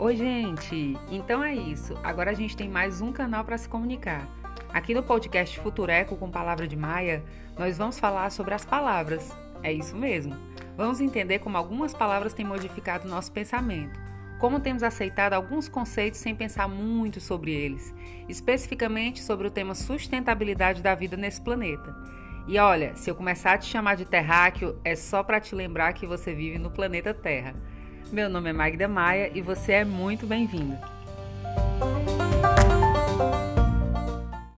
Oi, gente! Então é isso. Agora a gente tem mais um canal para se comunicar. Aqui no podcast Futureco com Palavra de Maia, nós vamos falar sobre as palavras. É isso mesmo. Vamos entender como algumas palavras têm modificado nosso pensamento, como temos aceitado alguns conceitos sem pensar muito sobre eles, especificamente sobre o tema sustentabilidade da vida nesse planeta. E olha, se eu começar a te chamar de terráqueo, é só para te lembrar que você vive no planeta Terra. Meu nome é Magda Maia e você é muito bem-vindo.